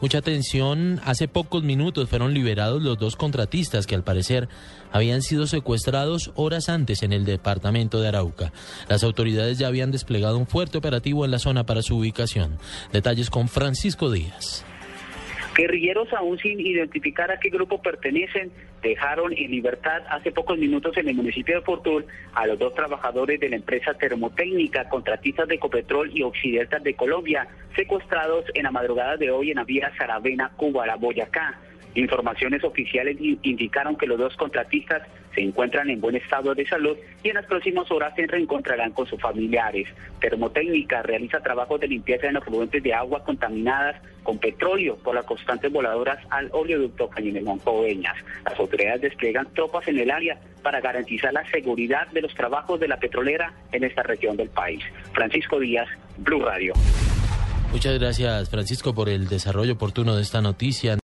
Mucha atención, hace pocos minutos fueron liberados los dos contratistas que al parecer habían sido secuestrados horas antes en el departamento de Arauca. Las autoridades ya habían desplegado un fuerte operativo en la zona para su ubicación. Detalles con Francisco Díaz. Guerrilleros aún sin identificar a qué grupo pertenecen dejaron en libertad hace pocos minutos en el municipio de Fortul a los dos trabajadores de la empresa termotécnica, contratistas de Ecopetrol y Occidental de Colombia, secuestrados en la madrugada de hoy en la vía Saravena, Cuba, Boyacá. Informaciones oficiales indicaron que los dos contratistas se encuentran en buen estado de salud y en las próximas horas se reencontrarán con sus familiares. Termotécnica realiza trabajos de limpieza en afluentes de agua contaminadas con petróleo por las constantes voladoras al oleoducto Cañinemón Coveñas. Las autoridades despliegan tropas en el área para garantizar la seguridad de los trabajos de la petrolera en esta región del país. Francisco Díaz, Blue Radio. Muchas gracias, Francisco, por el desarrollo oportuno de esta noticia.